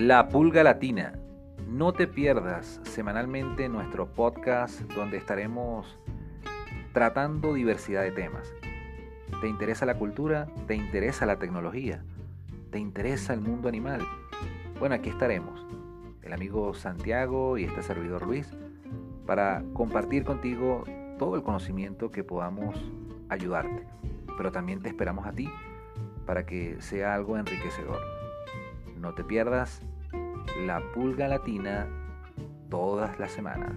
La Pulga Latina. No te pierdas semanalmente nuestro podcast donde estaremos tratando diversidad de temas. ¿Te interesa la cultura? ¿Te interesa la tecnología? ¿Te interesa el mundo animal? Bueno, aquí estaremos, el amigo Santiago y este servidor Luis, para compartir contigo todo el conocimiento que podamos ayudarte. Pero también te esperamos a ti para que sea algo enriquecedor. No te pierdas la pulga latina todas las semanas.